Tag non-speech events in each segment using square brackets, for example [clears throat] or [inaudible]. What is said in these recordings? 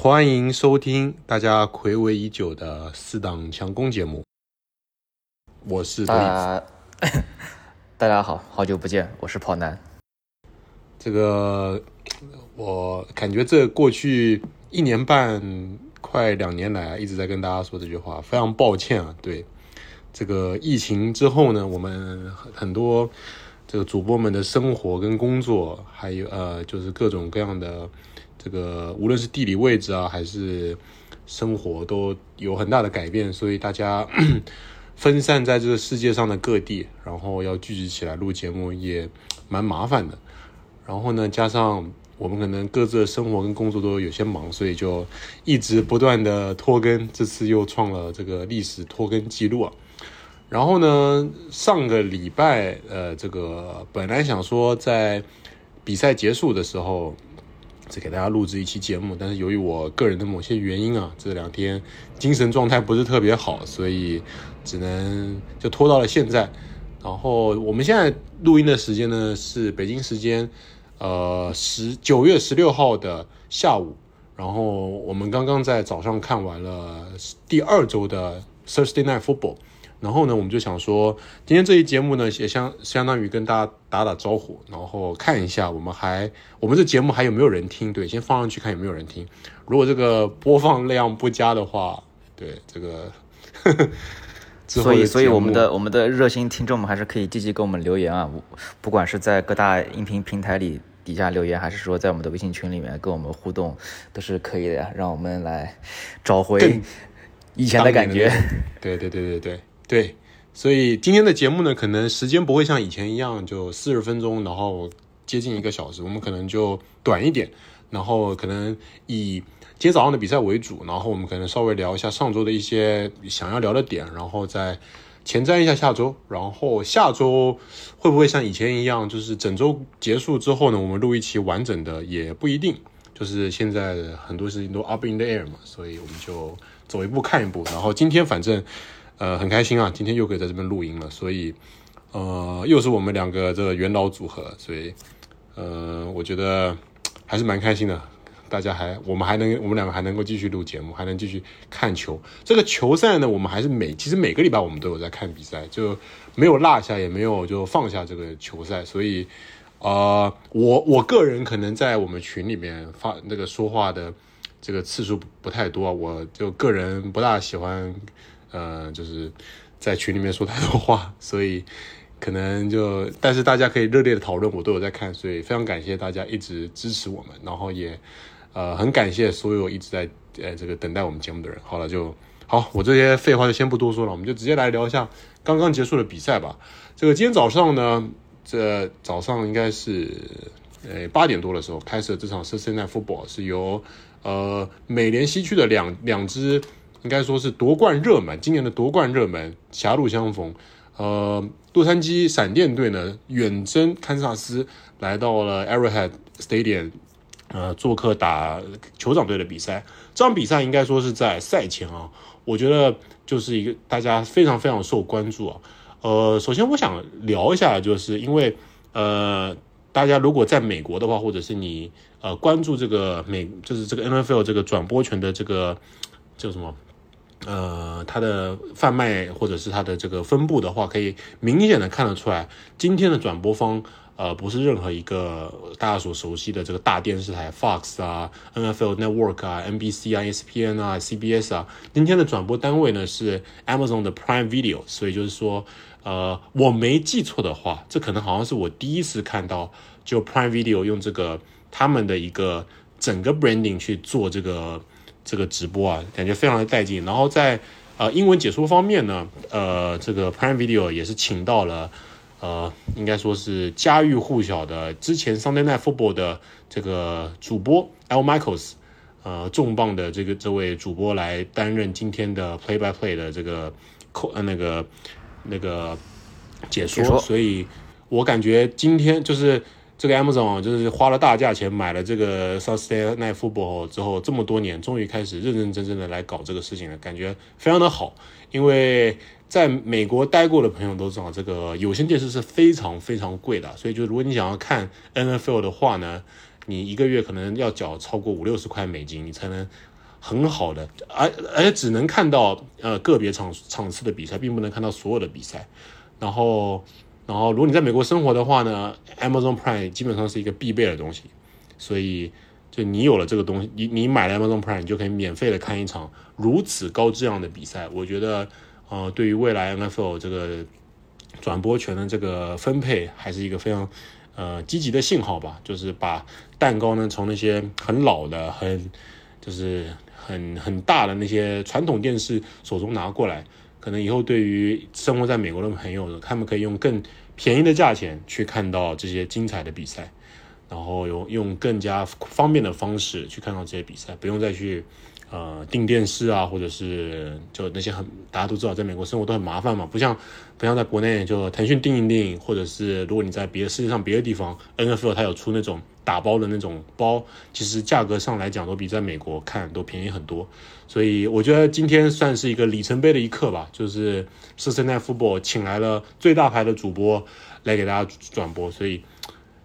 欢迎收听大家暌违已久的四档强攻节目，我是大家 [coughs] 大家好，好久不见，我是跑男。这个我感觉这过去一年半快两年来一直在跟大家说这句话，非常抱歉啊。对这个疫情之后呢，我们很多这个主播们的生活跟工作，还有呃，就是各种各样的这个，无论是地理位置啊，还是生活，都有很大的改变，所以大家 [clears throat] 分散在这个世界上的各地，然后要聚集起来录节目也蛮麻烦的。然后呢，加上我们可能各自的生活跟工作都有些忙，所以就一直不断的拖更。这次又创了这个历史拖更记录啊。然后呢，上个礼拜，呃，这个本来想说在比赛结束的时候，再给大家录制一期节目，但是由于我个人的某些原因啊，这两天精神状态不是特别好，所以只能就拖到了现在。然后我们现在录音的时间呢是北京时间。呃，十九月十六号的下午，然后我们刚刚在早上看完了第二周的 Thursday Night Football，然后呢，我们就想说，今天这一节目呢，也相相当于跟大家打打招呼，然后看一下我们还我们这节目还有没有人听，对，先放上去看有没有人听，如果这个播放量不佳的话，对这个。呵呵所以，所以我们的我们的热心听众们还是可以积极给我们留言啊，不管是在各大音频平台里底下留言，还是说在我们的微信群里面跟我们互动，都是可以的呀。让我们来找回以前的感觉。对对对对对对。所以今天的节目呢，可能时间不会像以前一样就四十分钟，然后接近一个小时，我们可能就短一点，然后可能以。今天早上的比赛为主，然后我们可能稍微聊一下上周的一些想要聊的点，然后再前瞻一下下周。然后下周会不会像以前一样，就是整周结束之后呢，我们录一期完整的也不一定。就是现在很多事情都 up in the air 嘛，所以我们就走一步看一步。然后今天反正呃很开心啊，今天又可以在这边录音了，所以呃又是我们两个这个元老组合，所以呃我觉得还是蛮开心的。大家还，我们还能，我们两个还能够继续录节目，还能继续看球。这个球赛呢，我们还是每，其实每个礼拜我们都有在看比赛，就没有落下，也没有就放下这个球赛。所以，呃，我我个人可能在我们群里面发那个说话的这个次数不太多，我就个人不大喜欢，呃，就是在群里面说太多话，所以可能就，但是大家可以热烈的讨论，我都有在看，所以非常感谢大家一直支持我们，然后也。呃，很感谢所有一直在呃这个等待我们节目的人。好了，就好，我这些废话就先不多说了，我们就直接来聊一下刚刚结束的比赛吧。这个今天早上呢，这早上应该是呃八点多的时候开始这场 Sunday Football，是由呃美联西区的两两支应该说是夺冠热门，今年的夺冠热门狭路相逢。呃，洛杉矶闪电队呢远征堪萨斯，来到了 Arrowhead Stadium。呃，做客打酋长队的比赛，这场比赛应该说是在赛前啊，我觉得就是一个大家非常非常受关注啊。呃，首先我想聊一下，就是因为呃，大家如果在美国的话，或者是你呃关注这个美，就是这个 NFL 这个转播权的这个叫什么呃，它的贩卖或者是它的这个分布的话，可以明显的看得出来，今天的转播方。呃，不是任何一个大家所熟悉的这个大电视台，Fox 啊，NFL Network 啊，NBC 啊，ESPN 啊，CBS 啊，今天的转播单位呢是 Amazon 的 Prime Video，所以就是说，呃，我没记错的话，这可能好像是我第一次看到，就 Prime Video 用这个他们的一个整个 branding 去做这个这个直播啊，感觉非常的带劲。然后在呃英文解说方面呢，呃，这个 Prime Video 也是请到了。呃，应该说是家喻户晓的，之前 Sunday Night Football 的这个主播 Al Michaels，呃，重磅的这个这位主播来担任今天的 Play by Play 的这个口呃那个那个解说，所以我感觉今天就是这个 Amazon 就是花了大价钱买了这个 Sustainable 之后，这么多年终于开始认认真真的来搞这个事情了，感觉非常的好，因为。在美国待过的朋友都知道，这个有线电视是非常非常贵的，所以就如果你想要看 NFL 的话呢，你一个月可能要缴超过五六十块美金，你才能很好的，而而且只能看到呃个别场场次的比赛，并不能看到所有的比赛。然后，然后如果你在美国生活的话呢，Amazon Prime 基本上是一个必备的东西。所以，就你有了这个东西，你你买了 Amazon Prime，你就可以免费的看一场如此高质量的比赛。我觉得，呃，对于未来 NFL 这个转播权的这个分配，还是一个非常。呃，积极的信号吧，就是把蛋糕呢从那些很老的、很就是很很大的那些传统电视手中拿过来，可能以后对于生活在美国的朋友，他们可以用更便宜的价钱去看到这些精彩的比赛，然后用用更加方便的方式去看到这些比赛，不用再去。呃，订电视啊，或者是就那些很大家都知道，在美国生活都很麻烦嘛，不像不像在国内，就腾讯订一订，或者是如果你在别的世界上别的地方，NFL 它有出那种打包的那种包，其实价格上来讲都比在美国看都便宜很多。所以我觉得今天算是一个里程碑的一刻吧，就是是现在 football 请来了最大牌的主播来给大家转播，所以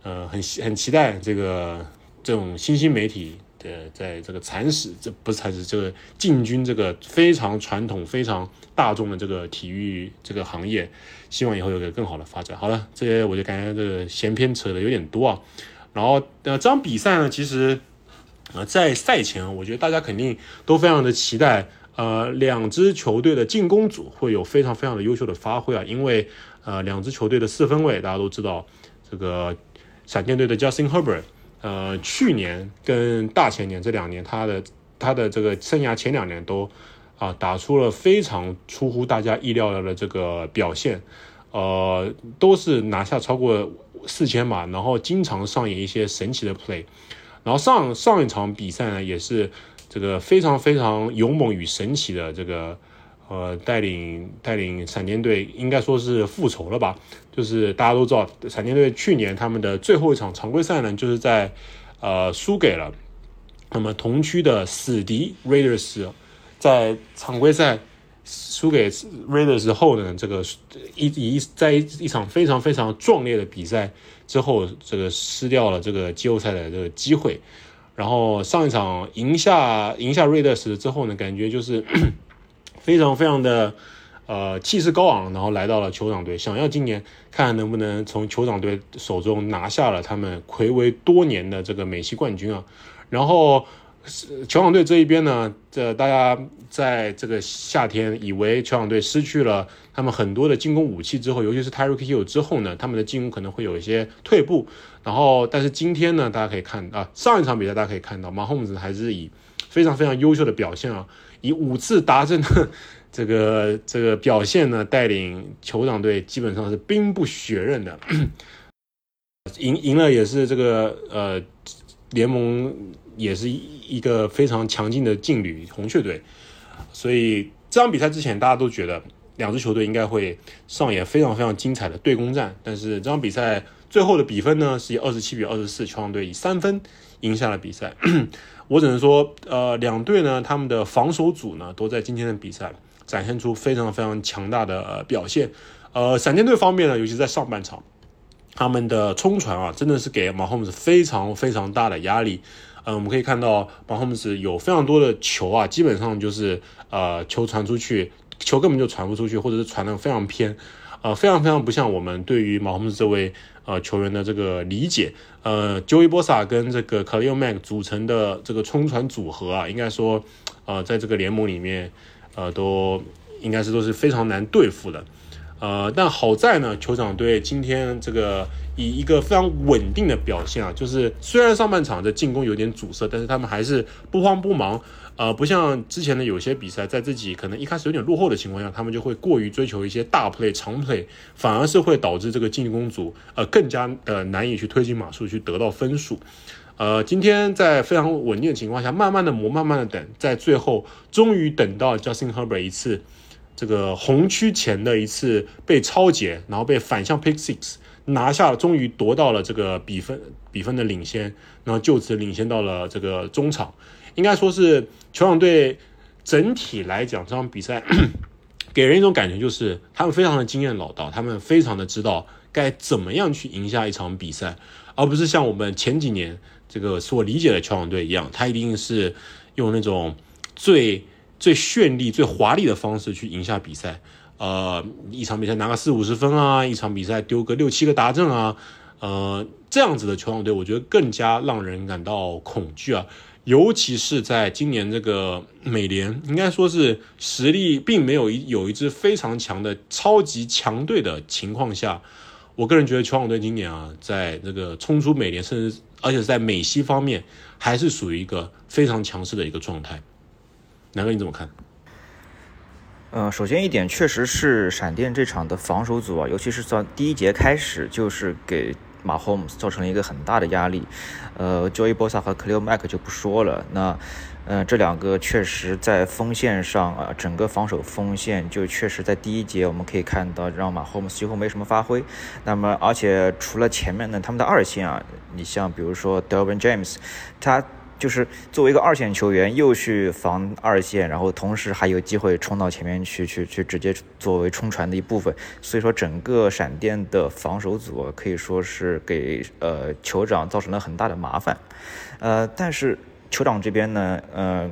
呃很很期待这个这种新兴媒体。呃，在这个蚕食，这不是蚕食，这个进军这个非常传统、非常大众的这个体育这个行业，希望以后有个更好的发展。好了，这些我就感觉这个闲篇扯的有点多啊。然后呃，这场比赛呢，其实呃在赛前，我觉得大家肯定都非常的期待，呃，两支球队的进攻组会有非常非常的优秀的发挥啊，因为呃，两支球队的四分卫大家都知道，这个闪电队的 Justin Herbert。呃，去年跟大前年这两年，他的他的这个生涯前两年都啊打出了非常出乎大家意料的这个表现，呃，都是拿下超过四千码，然后经常上演一些神奇的 play，然后上上一场比赛呢，也是这个非常非常勇猛与神奇的这个。呃，带领带领闪电队应该说是复仇了吧？就是大家都知道，闪电队去年他们的最后一场常规赛呢，就是在呃输给了那么同区的死敌 Raiders，在常规赛输给 Raiders 后呢，这个一一在一一场非常非常壮烈的比赛之后，这个失掉了这个季后赛的这个机会。然后上一场赢下赢下 Raiders 之后呢，感觉就是。非常非常的，呃，气势高昂，然后来到了酋长队，想要今年看看能不能从酋长队手中拿下了他们魁违多年的这个美系冠军啊。然后，酋长队这一边呢，这大家在这个夏天以为酋长队失去了他们很多的进攻武器之后，尤其是 Tyreek Hill 之后呢，他们的进攻可能会有一些退步。然后，但是今天呢，大家可以看啊，上一场比赛大家可以看到，Mahomes 还是以非常非常优秀的表现啊。以五次达阵的这个这个表现呢，带领酋长队基本上是兵不血刃的，赢赢了也是这个呃联盟也是一个非常强劲的劲旅红雀队，所以这场比赛之前大家都觉得两支球队应该会上演非常非常精彩的对攻战，但是这场比赛最后的比分呢是以二十七比二十四，酋长队以三分赢下了比赛。我只能说，呃，两队呢，他们的防守组呢，都在今天的比赛展现出非常非常强大的表现。呃，闪电队方面呢，尤其在上半场，他们的冲传啊，真的是给马霍姆斯非常非常大的压力。呃，我们可以看到马霍姆斯有非常多的球啊，基本上就是呃，球传出去，球根本就传不出去，或者是传的非常偏，呃，非常非常不像我们对于马霍姆斯这位。呃，球员的这个理解，呃，Joey Bosa 跟这个 Khalil Mack 组成的这个冲传组合啊，应该说，呃，在这个联盟里面，呃，都应该是都是非常难对付的。呃，但好在呢，酋长队今天这个以一个非常稳定的表现啊，就是虽然上半场的进攻有点阻塞，但是他们还是不慌不忙。呃，不像之前的有些比赛，在自己可能一开始有点落后的情况下，他们就会过于追求一些大 play、长 play，反而是会导致这个进攻组呃更加的难以去推进马术去得到分数。呃，今天在非常稳定的情况下，慢慢的磨，慢慢的等，在最后终于等到 Justin Herbert 一次这个红区前的一次被超截，然后被反向 pick six 拿下，终于夺到了这个比分比分的领先，然后就此领先到了这个中场。应该说是球场队整体来讲，这场比赛 [clears throat] 给人一种感觉，就是他们非常的经验老道，他们非常的知道该怎么样去赢下一场比赛。而不是像我们前几年这个所理解的球场队一样，他一定是用那种最最绚丽、最华丽的方式去赢下比赛。呃，一场比赛拿个四五十分啊，一场比赛丢个六七个达阵啊，呃，这样子的球场队，我觉得更加让人感到恐惧啊。尤其是在今年这个美联，应该说是实力并没有一有一支非常强的超级强队的情况下，我个人觉得球网队今年啊，在这个冲出美联，甚至而且在美西方面，还是属于一个非常强势的一个状态。南哥你怎么看？呃，首先一点，确实是闪电这场的防守组啊，尤其是从第一节开始，就是给。马 Holmes 造成了一个很大的压力，呃，Joey Bosa 和 Cleo Mack 就不说了。那，呃，这两个确实在锋线上啊，整个防守锋线就确实在第一节我们可以看到让马 Holmes 几乎没什么发挥。那么，而且除了前面呢他们的二线啊，你像比如说 Delvin James，他。就是作为一个二线球员，又去防二线，然后同时还有机会冲到前面去，去去直接作为冲传的一部分。所以说，整个闪电的防守组可以说是给呃酋长造成了很大的麻烦。呃，但是酋长这边呢，呃。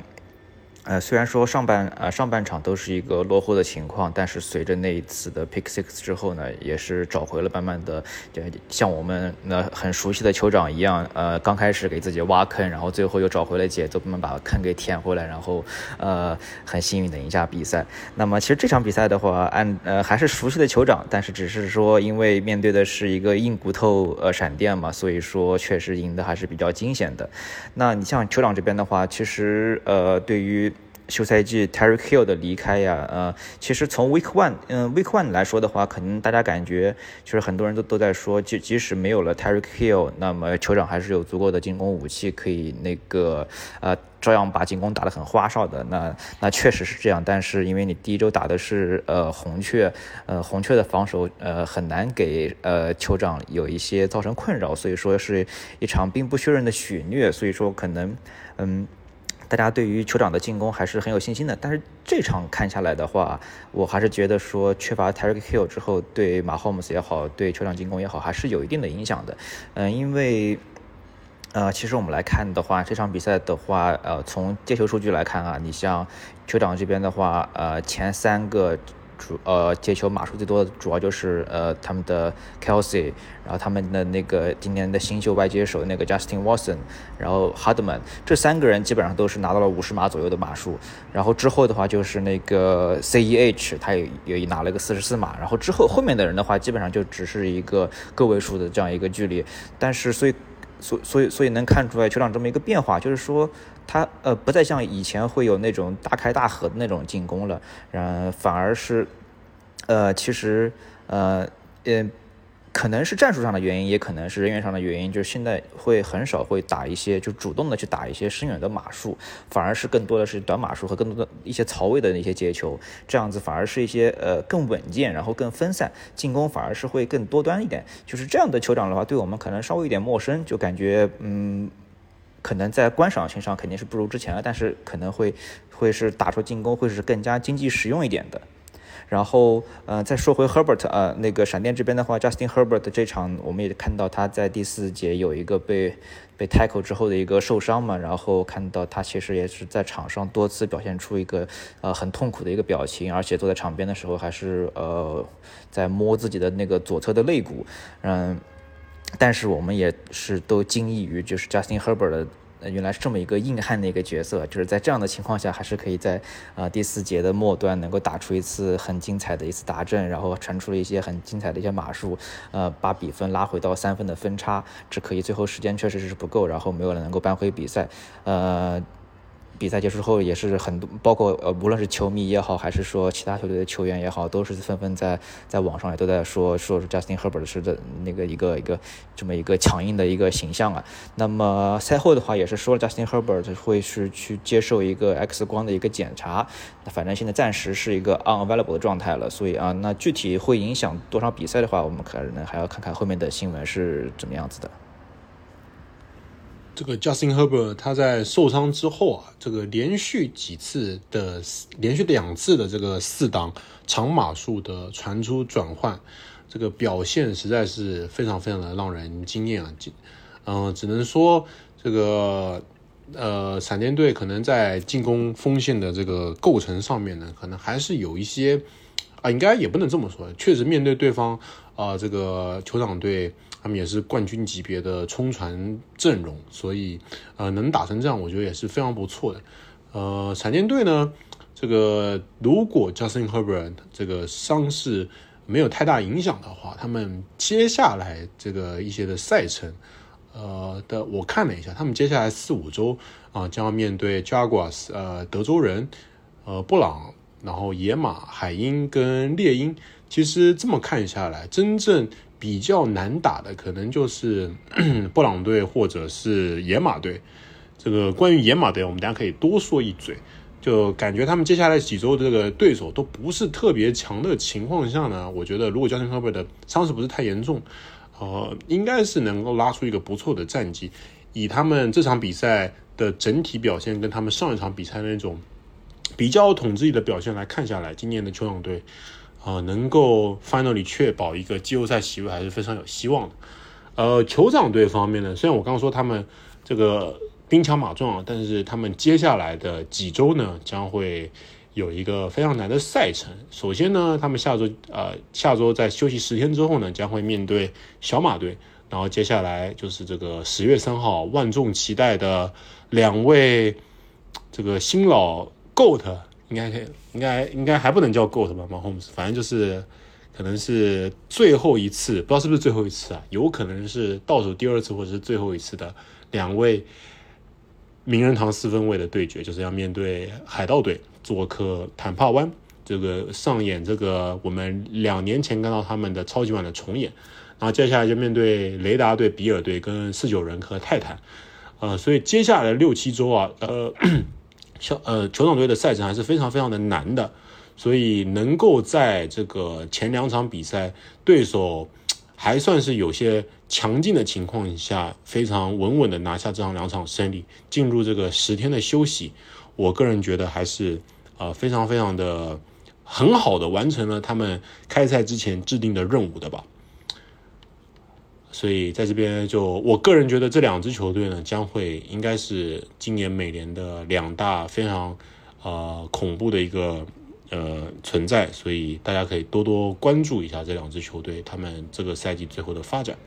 呃，虽然说上半呃上半场都是一个落后的情况，但是随着那一次的 pick six 之后呢，也是找回了慢慢的，就像我们那很熟悉的酋长一样，呃，刚开始给自己挖坑，然后最后又找回了节奏，慢慢把坑给填回来，然后呃很幸运的赢下比赛。那么其实这场比赛的话，按呃还是熟悉的酋长，但是只是说因为面对的是一个硬骨头呃闪电嘛，所以说确实赢得还是比较惊险的。那你像酋长这边的话，其实呃对于休赛季 Terry Hill 的离开呀，呃，其实从 Week One，嗯，Week One 来说的话，可能大家感觉就是很多人都都在说，即即使没有了 Terry Hill，那么酋长还是有足够的进攻武器可以那个呃，照样把进攻打得很花哨的。那那确实是这样，但是因为你第一周打的是呃红雀，呃红雀的防守呃很难给呃酋长有一些造成困扰，所以说是一场兵不血刃的血虐，所以说可能嗯。大家对于酋长的进攻还是很有信心的，但是这场看下来的话，我还是觉得说缺乏 Terry Hill 之后，对马霍姆斯也好，对酋长进攻也好，还是有一定的影响的。嗯，因为，呃，其实我们来看的话，这场比赛的话，呃，从接球数据来看啊，你像酋长这边的话，呃，前三个。主呃接球码数最多的主要就是呃他们的 Kelsey，然后他们的那个今年的新秀外接手那个 Justin Watson，然后 Hardman 这三个人基本上都是拿到了五十码左右的码数，然后之后的话就是那个 CEH，他也也拿了个四十四码，然后之后后面的人的话基本上就只是一个个位数的这样一个距离，但是所以所所以所以能看出来球场这么一个变化，就是说。他呃不再像以前会有那种大开大合的那种进攻了，嗯，反而是，呃，其实呃呃，可能是战术上的原因，也可能是人员上的原因，就是现在会很少会打一些就主动的去打一些深远的码数，反而是更多的是短码数和更多的一些槽位的那些接球，这样子反而是一些呃更稳健，然后更分散，进攻反而是会更多端一点。就是这样的酋长的话，对我们可能稍微有点陌生，就感觉嗯。可能在观赏性上肯定是不如之前了，但是可能会会是打出进攻会是更加经济实用一点的。然后，呃，再说回 Herbert，呃，那个闪电这边的话，Justin Herbert 这场我们也看到他在第四节有一个被被 tackle 之后的一个受伤嘛，然后看到他其实也是在场上多次表现出一个呃很痛苦的一个表情，而且坐在场边的时候还是呃在摸自己的那个左侧的肋骨，嗯。但是我们也是都惊异于，就是 Justin Herbert 的原来是这么一个硬汉的一个角色，就是在这样的情况下，还是可以在呃第四节的末端能够打出一次很精彩的一次达阵，然后传出了一些很精彩的一些码数，呃，把比分拉回到三分的分差，只可以最后时间确实是不够，然后没有人能够扳回比赛，呃。比赛结束后，也是很多，包括呃，无论是球迷也好，还是说其他球队的球员也好，都是纷纷在在网上也都在说，说 Justin Herbert 是的那个一个一个这么一个强硬的一个形象啊。那么赛后的话，也是说了 Justin Herbert 会是去接受一个 X 光的一个检查。那反正现在暂时是一个 unavailable 的状态了，所以啊，那具体会影响多少比赛的话，我们可能还要看看后面的新闻是怎么样子的。这个 Justin Herbert 他在受伤之后啊，这个连续几次的连续两次的这个四档长码数的传出转换，这个表现实在是非常非常的让人惊艳啊！嗯，只能说这个呃，闪电队可能在进攻锋线的这个构成上面呢，可能还是有一些啊，应该也不能这么说，确实面对对方啊，这个酋长队他们也是冠军级别的冲传阵容，所以呃，能打成这样，我觉得也是非常不错的。呃，闪电队呢，这个如果 Justin Herbert 这个伤势没有太大影响的话，他们接下来这个一些的赛程。呃的，我看了一下，他们接下来四五周啊，将要面对 Jaguars，呃，德州人，呃，布朗，然后野马、海鹰跟猎鹰。其实这么看下来，真正比较难打的，可能就是 [clears throat] 布朗队或者是野马队。这个关于野马队，我们大家可以多说一嘴。就感觉他们接下来几周的这个对手都不是特别强的情况下呢，我觉得如果 Justin Herbert 的伤势不是太严重。呃，应该是能够拉出一个不错的战绩。以他们这场比赛的整体表现，跟他们上一场比赛那种比较统治力的表现来看下来，今年的酋长队啊，能够 finally 确保一个季后赛席位还是非常有希望的。呃，酋长队方面呢，虽然我刚刚说他们这个兵强马壮，但是他们接下来的几周呢，将会。有一个非常难的赛程。首先呢，他们下周呃下周在休息十天之后呢，将会面对小马队。然后接下来就是这个十月三号万众期待的两位这个新老 GOAT，应该可以，应该应该还不能叫 GOAT 吧马洪斯反正就是可能是最后一次，不知道是不是最后一次啊？有可能是倒数第二次或者是最后一次的两位名人堂四分卫的对决，就是要面对海盗队。做客坦帕湾，这个上演这个我们两年前看到他们的超级碗的重演，然后接下来就面对雷达队、比尔队跟四九人和泰坦，呃，所以接下来六七周啊，呃，小呃球场队的赛程还是非常非常的难的，所以能够在这个前两场比赛对手还算是有些强劲的情况下，非常稳稳的拿下这样两场胜利，进入这个十天的休息。我个人觉得还是，呃，非常非常的很好的完成了他们开赛之前制定的任务的吧。所以在这边就我个人觉得这两支球队呢，将会应该是今年美联的两大非常呃恐怖的一个呃存在，所以大家可以多多关注一下这两支球队他们这个赛季最后的发展。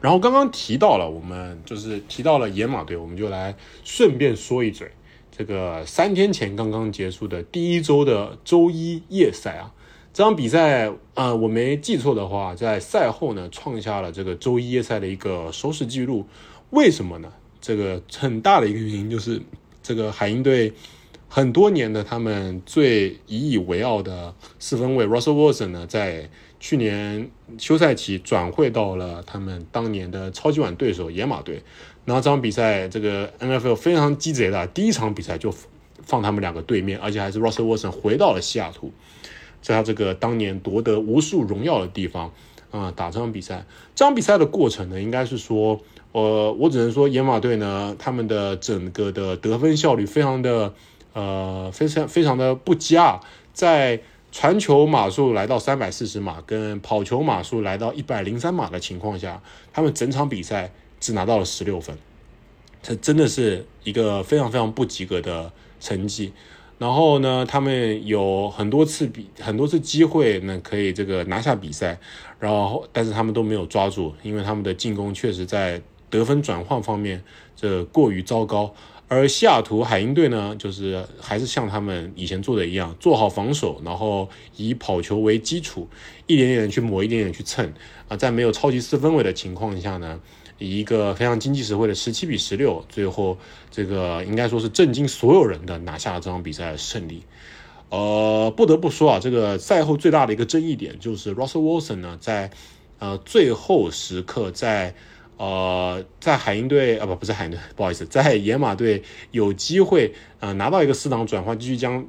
然后刚刚提到了，我们就是提到了野马队，我们就来顺便说一嘴。这个三天前刚刚结束的第一周的周一夜赛啊，这场比赛啊，我没记错的话，在赛后呢创下了这个周一夜赛的一个收视记录。为什么呢？这个很大的一个原因就是这个海鹰队很多年的他们最引以为傲的四分卫 Russell Wilson 呢，在去年休赛期转会到了他们当年的超级碗对手野马队。然后这场比赛，这个 NFL 非常鸡贼的，第一场比赛就放他们两个对面，而且还是 Russell Wilson 回到了西雅图，在他这个当年夺得无数荣耀的地方啊打这场比赛。这场比赛的过程呢，应该是说，呃，我只能说野马队呢，他们的整个的得分效率非常的呃非常非常的不佳，在传球码数来到三百四十码，跟跑球码数来到一百零三码的情况下，他们整场比赛。只拿到了十六分，这真的是一个非常非常不及格的成绩。然后呢，他们有很多次比很多次机会呢，可以这个拿下比赛，然后但是他们都没有抓住，因为他们的进攻确实在得分转换方面这过于糟糕。而西雅图海鹰队呢，就是还是像他们以前做的一样，做好防守，然后以跑球为基础，一点点去抹，一点点去蹭啊，在没有超级四分位的情况下呢。以一个非常经济实惠的十七比十六，最后这个应该说是震惊所有人的拿下了这场比赛的胜利。呃，不得不说啊，这个赛后最大的一个争议点就是 Russell Wilson 呢，在呃最后时刻，在呃在海鹰队啊不不是海鹰队，不好意思，在野马队有机会呃拿到一个四档转换，继续将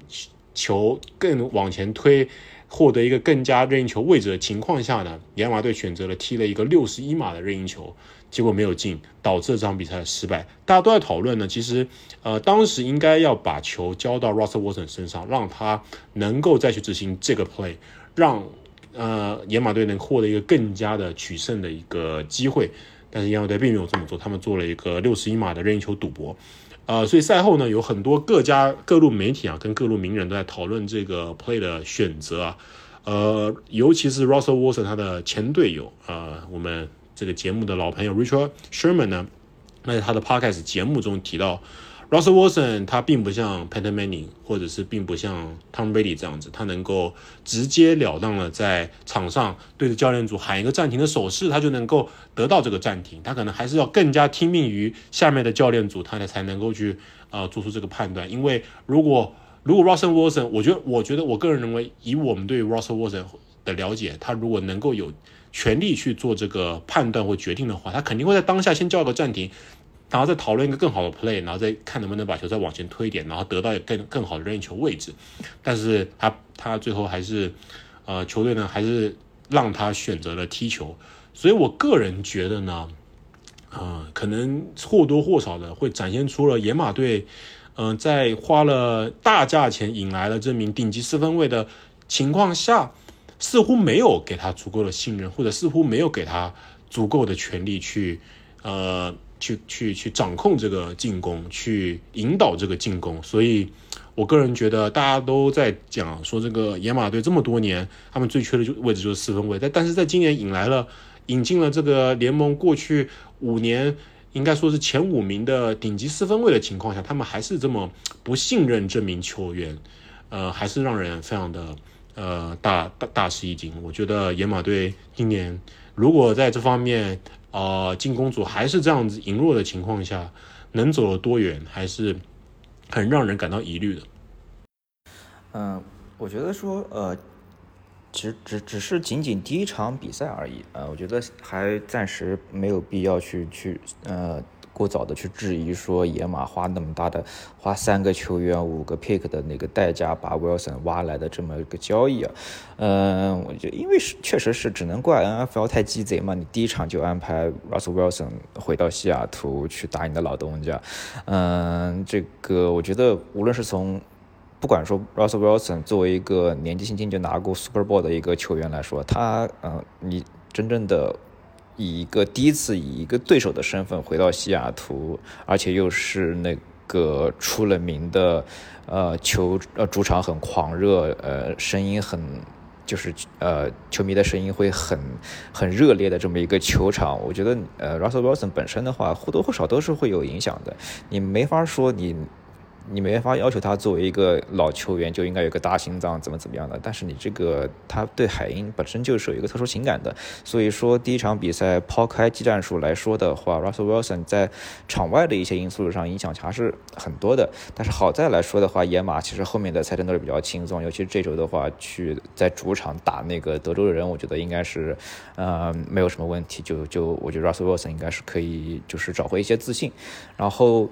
球更往前推。获得一个更加任意球位置的情况下呢，野马队选择了踢了一个六十一码的任意球，结果没有进，导致这场比赛的失败。大家都在讨论呢，其实，呃，当时应该要把球交到 Russell Wilson 身上，让他能够再去执行这个 play，让呃野马队能获得一个更加的取胜的一个机会。但是野马队并没有这么做，他们做了一个六十一码的任意球赌博。呃，所以赛后呢，有很多各家各路媒体啊，跟各路名人都在讨论这个 play 的选择啊。呃，尤其是 Russell Wilson 他的前队友啊，我们这个节目的老朋友 Richard Sherman 呢，那在他的 podcast 节目中提到，Russell Wilson 他并不像 Peyton Manning 或者是并不像 Tom Brady 这样子，他能够直截了当的在场上对着教练组喊一个暂停的手势，他就能够得到这个暂停。他可能还是要更加听命于下面的教练组，他才才能够去呃做出这个判断。因为如果如果 Russell Wilson，我觉得，我觉得，我个人认为，以我们对 Russell Wilson 的了解，他如果能够有权利去做这个判断或决定的话，他肯定会在当下先叫个暂停，然后再讨论一个更好的 play，然后再看能不能把球再往前推一点，然后得到更更好的任意球位置。但是他他最后还是，呃，球队呢还是让他选择了踢球。所以我个人觉得呢，呃，可能或多或少的会展现出了野马队。嗯，在花了大价钱引来了这名顶级四分卫的情况下，似乎没有给他足够的信任，或者似乎没有给他足够的权利去，呃，去去去掌控这个进攻，去引导这个进攻。所以，我个人觉得大家都在讲说，这个野马队这么多年，他们最缺的就位置就是四分卫，但但是在今年引来了引进了这个联盟过去五年。应该说是前五名的顶级四分卫的情况下，他们还是这么不信任这名球员，呃，还是让人非常的呃大大大吃一惊。我觉得野马队今年如果在这方面呃进攻组还是这样子羸弱的情况下，能走得多远，还是很让人感到疑虑的。嗯，我觉得说呃。其实只只是仅仅第一场比赛而已，呃，我觉得还暂时没有必要去去呃过早的去质疑说野马花那么大的花三个球员五个 pick 的那个代价把 Wilson 挖来的这么一个交易啊，嗯，我觉得因为是确实是只能怪 NFL 太鸡贼嘛，你第一场就安排 Russell Wilson 回到西雅图去打你的老东家，嗯，这个我觉得无论是从不管说 Russell Wilson 作为一个年纪轻轻就拿过 Super Bowl 的一个球员来说，他嗯，你真正的以一个第一次以一个对手的身份回到西雅图，而且又是那个出了名的呃球呃主场很狂热，呃声音很就是呃球迷的声音会很很热烈的这么一个球场，我觉得呃 Russell Wilson 本身的话或多或少都是会有影响的，你没法说你。你没法要求他作为一个老球员就应该有个大心脏怎么怎么样的，但是你这个他对海鹰本身就是有一个特殊情感的，所以说第一场比赛抛开技战术来说的话，Russell Wilson 在场外的一些因素上影响还是很多的。但是好在来说的话，野马其实后面的赛程都是比较轻松，尤其是这周的话去在主场打那个德州的人，我觉得应该是呃没有什么问题。就就我觉得 Russell Wilson 应该是可以就是找回一些自信，然后。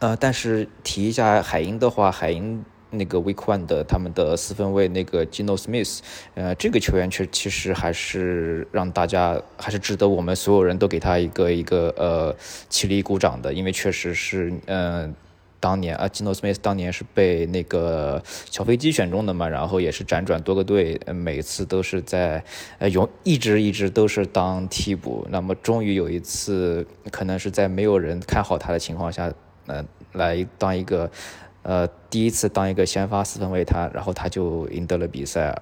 呃，但是提一下海鹰的话，海鹰那个 Week One 的他们的四分卫那个 Gino Smith，呃，这个球员确其实还是让大家还是值得我们所有人都给他一个一个呃起立鼓掌的，因为确实是嗯，当年啊，Gino Smith 当年是被那个小飞机选中的嘛，然后也是辗转多个队，每次都是在呃永一直一直都是当替补，那么终于有一次可能是在没有人看好他的情况下。呃，来当一个，呃，第一次当一个先发四分卫，他然后他就赢得了比赛，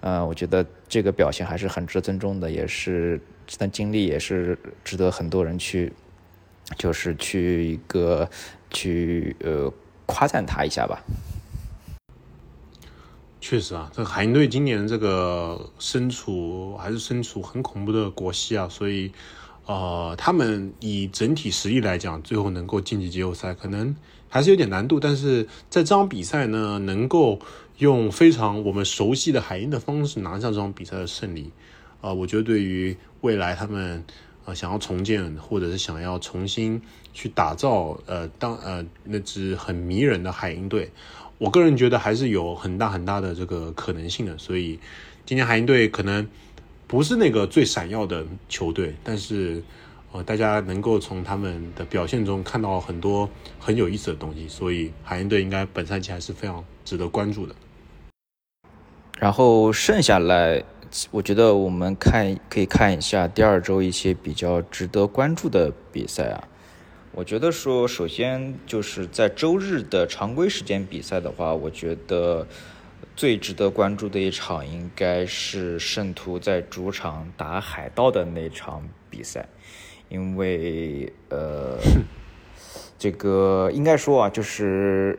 呃，我觉得这个表现还是很值得尊重的，也是这段经历也是值得很多人去，就是去一个去呃夸赞他一下吧。确实啊，这海鹰队今年这个身处还是身处很恐怖的国西啊，所以。呃，他们以整体实力来讲，最后能够晋级季后赛，可能还是有点难度。但是在这场比赛呢，能够用非常我们熟悉的海鹰的方式拿下这场比赛的胜利，呃，我觉得对于未来他们呃想要重建，或者是想要重新去打造呃当呃那支很迷人的海鹰队，我个人觉得还是有很大很大的这个可能性的。所以今年海鹰队可能。不是那个最闪耀的球队，但是，呃，大家能够从他们的表现中看到很多很有意思的东西，所以海鹰队应该本赛季还是非常值得关注的。然后剩下来我觉得我们看可以看一下第二周一些比较值得关注的比赛啊。我觉得说，首先就是在周日的常规时间比赛的话，我觉得最值得关注的一场应该是圣徒在主场打海盗的那场比赛，因为呃，这个应该说啊，就是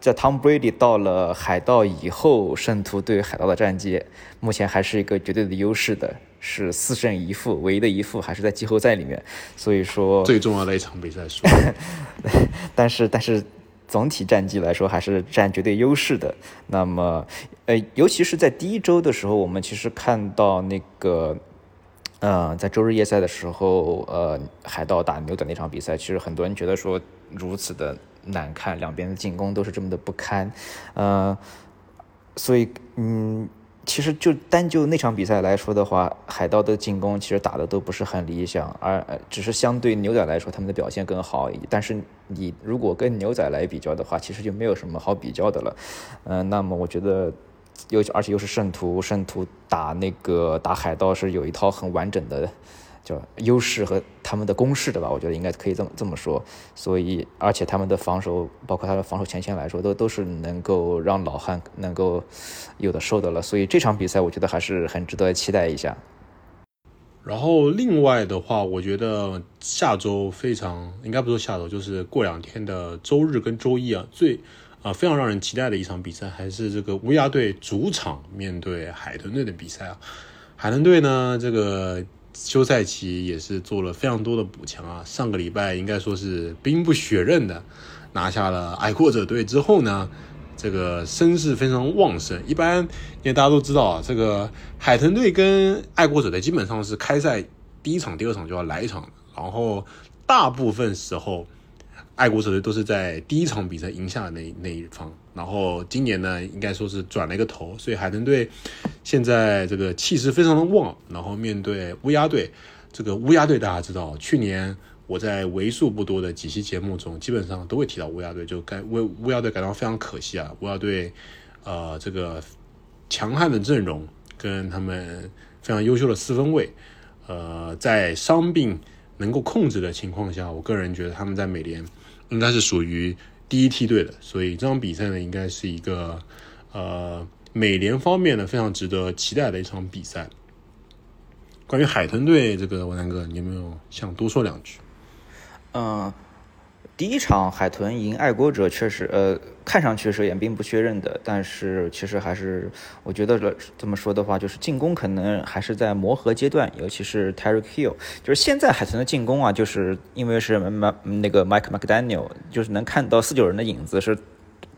在 Tom Brady 到了海盗以后，圣徒对海盗的战绩目前还是一个绝对的优势的。是四胜一负，唯一的一负还是在季后赛里面，所以说最重要的一场比赛输。[laughs] 但是但是总体战绩来说还是占绝对优势的。那么呃，尤其是在第一周的时候，我们其实看到那个，呃，在周日夜赛的时候，呃，海盗打牛仔那场比赛，其实很多人觉得说如此的难看，两边的进攻都是这么的不堪，呃，所以嗯。其实就单就那场比赛来说的话，海盗的进攻其实打的都不是很理想，而只是相对牛仔来说，他们的表现更好。但是你如果跟牛仔来比较的话，其实就没有什么好比较的了。嗯，那么我觉得，又而且又是圣徒，圣徒打那个打海盗是有一套很完整的。就优势和他们的攻势的吧，我觉得应该可以这么这么说。所以，而且他们的防守，包括他的防守前线来说，都都是能够让老汉能够有的受的了。所以这场比赛，我觉得还是很值得期待一下。然后，另外的话，我觉得下周非常应该不说下周，就是过两天的周日跟周一啊，最啊非常让人期待的一场比赛，还是这个乌鸦队主场面对海豚队的比赛啊。海豚队呢，这个。休赛期也是做了非常多的补强啊，上个礼拜应该说是兵不血刃的拿下了爱国者队之后呢，这个声势非常旺盛。一般因为大家都知道啊，这个海豚队跟爱国者队基本上是开赛第一场、第二场就要来一场，然后大部分时候。爱国者队都是在第一场比赛赢下的那那一方，然后今年呢，应该说是转了一个头，所以海豚队现在这个气势非常的旺。然后面对乌鸦队，这个乌鸦队大家知道，去年我在为数不多的几期节目中，基本上都会提到乌鸦队，就该为乌鸦队感到非常可惜啊。乌鸦队呃，这个强悍的阵容跟他们非常优秀的四分卫，呃，在伤病能够控制的情况下，我个人觉得他们在美联。应该是属于第一梯队的，所以这场比赛呢，应该是一个呃美联方面呢非常值得期待的一场比赛。关于海豚队这个，文南哥，你有没有想多说两句？嗯。第一场海豚赢爱国者确实，呃，看上去是也并不确认的，但是其实还是，我觉得这么说的话，就是进攻可能还是在磨合阶段，尤其是 Terry Hill，就是现在海豚的进攻啊，就是因为是那个 Mike McDaniel，就是能看到四九人的影子是。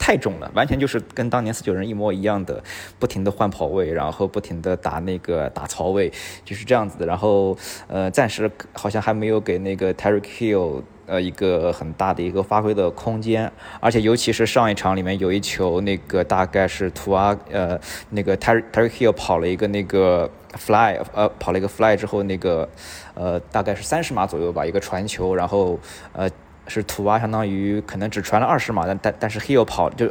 太重了，完全就是跟当年四九人一模一样的，不停的换跑位，然后不停的打那个打槽位，就是这样子的。然后呃，暂时好像还没有给那个 Terry Hill 呃一个很大的一个发挥的空间，而且尤其是上一场里面有一球，那个大概是图阿呃那个 Terry Terry Hill 跑了一个那个 fly 呃跑了一个 fly 之后，那个呃大概是三十码左右吧，一个传球，然后呃。是土蛙，相当于可能只传了二十码，但但但是 Hill 跑就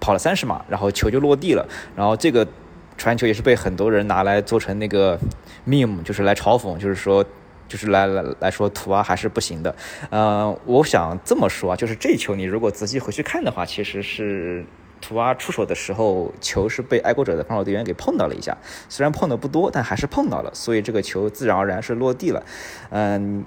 跑了三十码，然后球就落地了。然后这个传球也是被很多人拿来做成那个 meme，就是来嘲讽，就是说，就是来来来说图啊还是不行的。呃，我想这么说啊，就是这球你如果仔细回去看的话，其实是土蛙出手的时候，球是被爱国者的防守队员给碰到了一下，虽然碰的不多，但还是碰到了，所以这个球自然而然是落地了。嗯。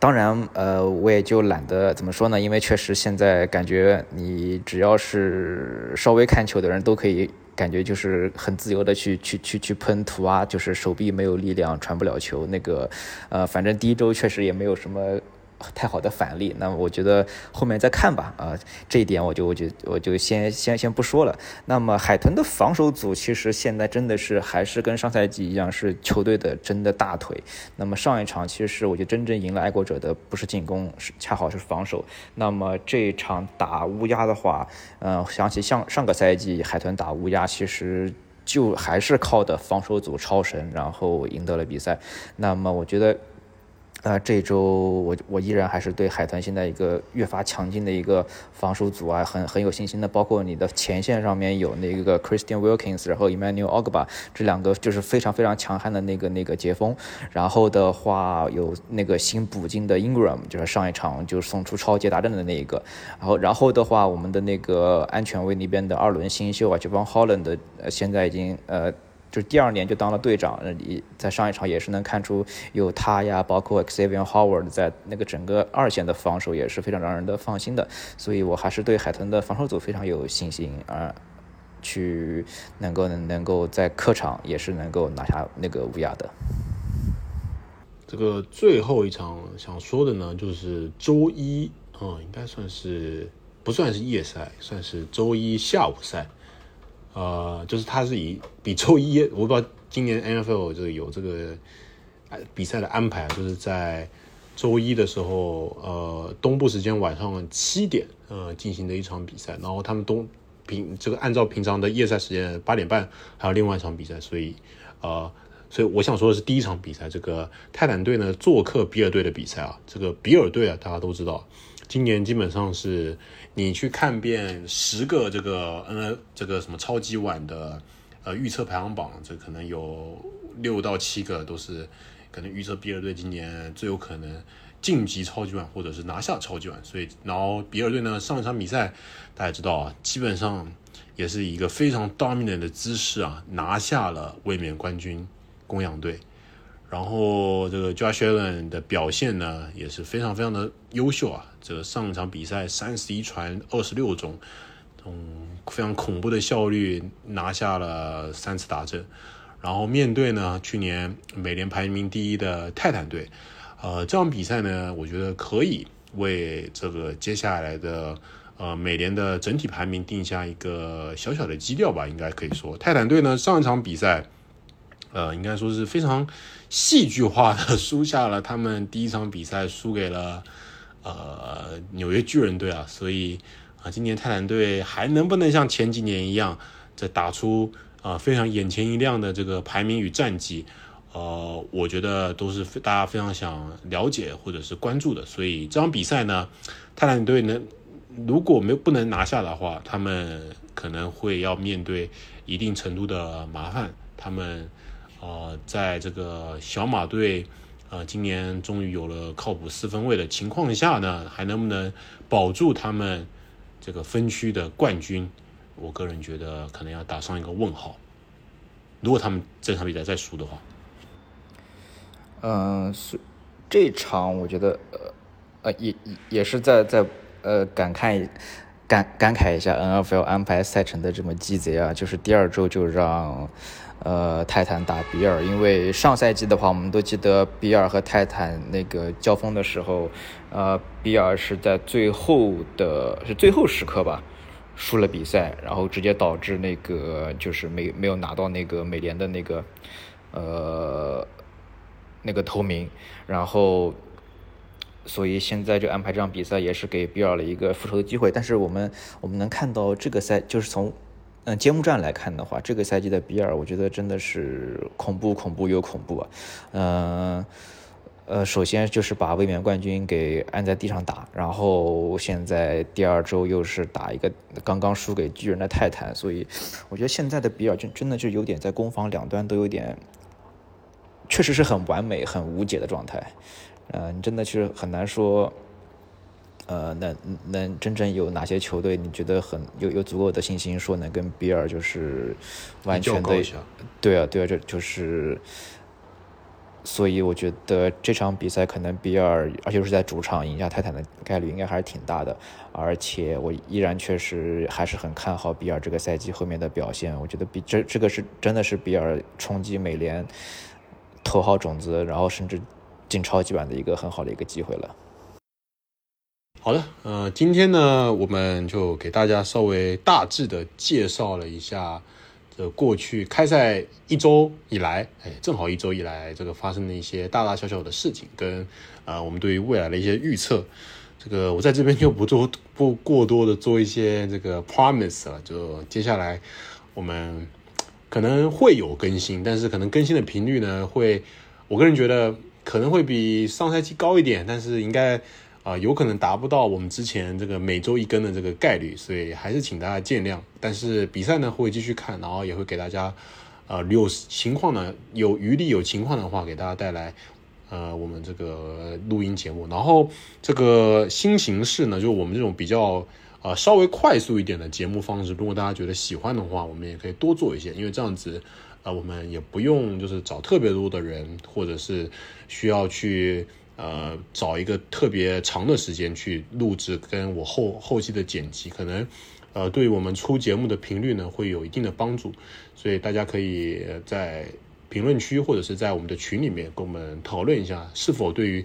当然，呃，我也就懒得怎么说呢，因为确实现在感觉你只要是稍微看球的人都可以，感觉就是很自由的去去去去喷涂啊，就是手臂没有力量传不了球，那个，呃，反正第一周确实也没有什么。太好的反例，那我觉得后面再看吧。啊，这一点我就我就我就先先先不说了。那么海豚的防守组其实现在真的是还是跟上赛季一样，是球队的真的大腿。那么上一场其实我觉得真正赢了爱国者的不是进攻，是恰好是防守。那么这一场打乌鸦的话，嗯，想起像上个赛季海豚打乌鸦，其实就还是靠的防守组超神，然后赢得了比赛。那么我觉得。呃，这周我我依然还是对海豚现在一个越发强劲的一个防守组啊，很很有信心的。包括你的前线上面有那个 Christian Wilkins，然后 Emmanuel Ogba 这两个就是非常非常强悍的那个那个截锋。然后的话有那个新补进的 Ingram，就是上一场就送出超级大阵的那一个。然后然后的话，我们的那个安全卫那边的二轮新秀啊，就帮 Holland，现在已经呃。就是第二年就当了队长，你在上一场也是能看出有他呀，包括 Xavier Howard 在那个整个二线的防守也是非常让人的放心的，所以我还是对海豚的防守组非常有信心啊，去能够能能够在客场也是能够拿下那个乌鸦的。这个最后一场想说的呢，就是周一啊，应该算是不算是夜赛，算是周一下午赛。呃，就是它是以比周一，我不知道今年 N F L 就有这个比赛的安排，就是在周一的时候，呃，东部时间晚上七点，呃，进行的一场比赛。然后他们东平这个按照平常的夜赛时间八点半还有另外一场比赛，所以呃，所以我想说的是第一场比赛，这个泰坦队呢做客比尔队的比赛啊，这个比尔队啊，大家都知道，今年基本上是。你去看遍十个这个 N 这个什么超级碗的呃预测排行榜，这可能有六到七个都是可能预测比尔队今年最有可能晋级超级碗或者是拿下超级碗。所以，然后比尔队呢上一场比赛大家知道啊，基本上也是一个非常 dominant 的姿势啊，拿下了卫冕冠军公羊队。然后这个 Josh Allen 的表现呢也是非常非常的优秀啊！这个上一场比赛三十一传二十六中，嗯，非常恐怖的效率拿下了三次打阵。然后面对呢去年美联排名第一的泰坦队，呃，这场比赛呢，我觉得可以为这个接下来的呃美联的整体排名定下一个小小的基调吧，应该可以说泰坦队呢上一场比赛。呃，应该说是非常戏剧化的输下了他们第一场比赛，输给了呃纽约巨人队啊，所以啊，今年泰坦队还能不能像前几年一样，这打出啊非常眼前一亮的这个排名与战绩，呃，我觉得都是大家非常想了解或者是关注的。所以这场比赛呢，泰坦队能如果没不能拿下的话，他们可能会要面对一定程度的麻烦，他们。呃，在这个小马队，呃，今年终于有了靠谱四分卫的情况下呢，还能不能保住他们这个分区的冠军？我个人觉得可能要打上一个问号。如果他们这场比赛再输的话，嗯，是这场我觉得呃呃也也是在在呃感慨感感慨一下 N F L 安排赛程的这么鸡贼啊，就是第二周就让。呃，泰坦打比尔，因为上赛季的话，我们都记得比尔和泰坦那个交锋的时候，呃，比尔是在最后的是最后时刻吧，输了比赛，然后直接导致那个就是没没有拿到那个美联的那个呃那个头名，然后所以现在就安排这场比赛也是给比尔了一个复仇的机会，但是我们我们能看到这个赛就是从。嗯，揭幕战来看的话，这个赛季的比尔，我觉得真的是恐怖，恐怖又恐怖啊。嗯，呃，首先就是把卫冕冠军给按在地上打，然后现在第二周又是打一个刚刚输给巨人的泰坦，所以我觉得现在的比尔真真的就有点在攻防两端都有点，确实是很完美、很无解的状态。嗯，真的是很难说。呃，能能真正有哪些球队？你觉得很有有足够的信心说能跟比尔就是完全的？对啊，对啊，这就是，所以我觉得这场比赛可能比尔，而且是在主场赢下泰坦的概率应该还是挺大的。而且我依然确实还是很看好比尔这个赛季后面的表现。我觉得比这这个是真的是比尔冲击美联头号种子，然后甚至进超级碗的一个很好的一个机会了。好的，呃，今天呢，我们就给大家稍微大致的介绍了一下这过去开赛一周以来，哎，正好一周以来这个发生的一些大大小小的事情，跟啊我们对于未来的一些预测。这个我在这边就不做不过多的做一些这个 promise 了，就接下来我们可能会有更新，但是可能更新的频率呢，会我个人觉得。可能会比上赛季高一点，但是应该啊有可能达不到我们之前这个每周一更的这个概率，所以还是请大家见谅。但是比赛呢会继续看，然后也会给大家呃有情况呢有余力有情况的话给大家带来呃我们这个录音节目。然后这个新形式呢，就我们这种比较。呃，稍微快速一点的节目方式，如果大家觉得喜欢的话，我们也可以多做一些，因为这样子，呃，我们也不用就是找特别多的人，或者是需要去呃找一个特别长的时间去录制，跟我后后期的剪辑，可能呃对于我们出节目的频率呢会有一定的帮助，所以大家可以在评论区或者是在我们的群里面跟我们讨论一下，是否对于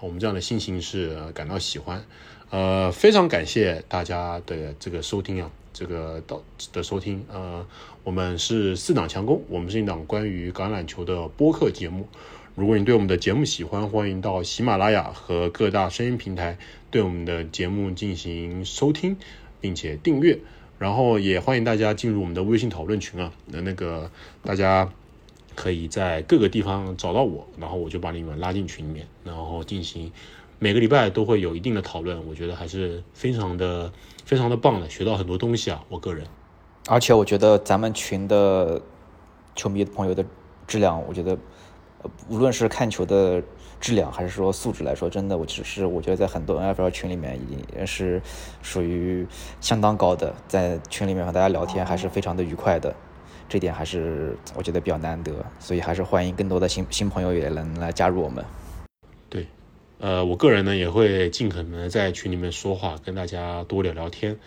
我们这样的新形式感到喜欢。呃，非常感谢大家的这个收听啊，这个到的收听。呃，我们是四档强攻，我们是一档关于橄榄球的播客节目。如果你对我们的节目喜欢，欢迎到喜马拉雅和各大声音平台对我们的节目进行收听，并且订阅。然后也欢迎大家进入我们的微信讨论群啊，那那个大家可以在各个地方找到我，然后我就把你们拉进群里面，然后进行。每个礼拜都会有一定的讨论，我觉得还是非常的、非常的棒的，学到很多东西啊！我个人，而且我觉得咱们群的球迷朋友的质量，我觉得无论是看球的质量，还是说素质来说，真的，我只是我觉得在很多 NFL 群里面已经是属于相当高的，在群里面和大家聊天还是非常的愉快的，这点还是我觉得比较难得，所以还是欢迎更多的新新朋友也能来加入我们。对呃，我个人呢也会尽可能在群里面说话，跟大家多聊聊天。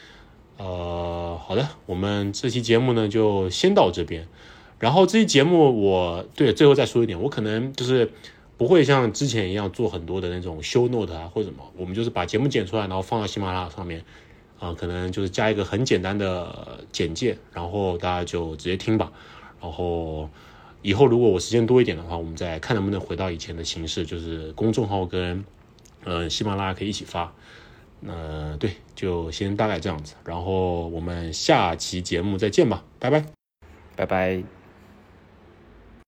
呃，好的，我们这期节目呢就先到这边。然后这期节目，我对最后再说一点，我可能就是不会像之前一样做很多的那种修 note 啊或者什么，我们就是把节目剪出来，然后放到喜马拉雅上面，啊，可能就是加一个很简单的简介，然后大家就直接听吧。然后。以后如果我时间多一点的话，我们再看能不能回到以前的形式，就是公众号跟呃喜马拉雅可以一起发。呃，对，就先大概这样子，然后我们下期节目再见吧，拜拜，拜拜。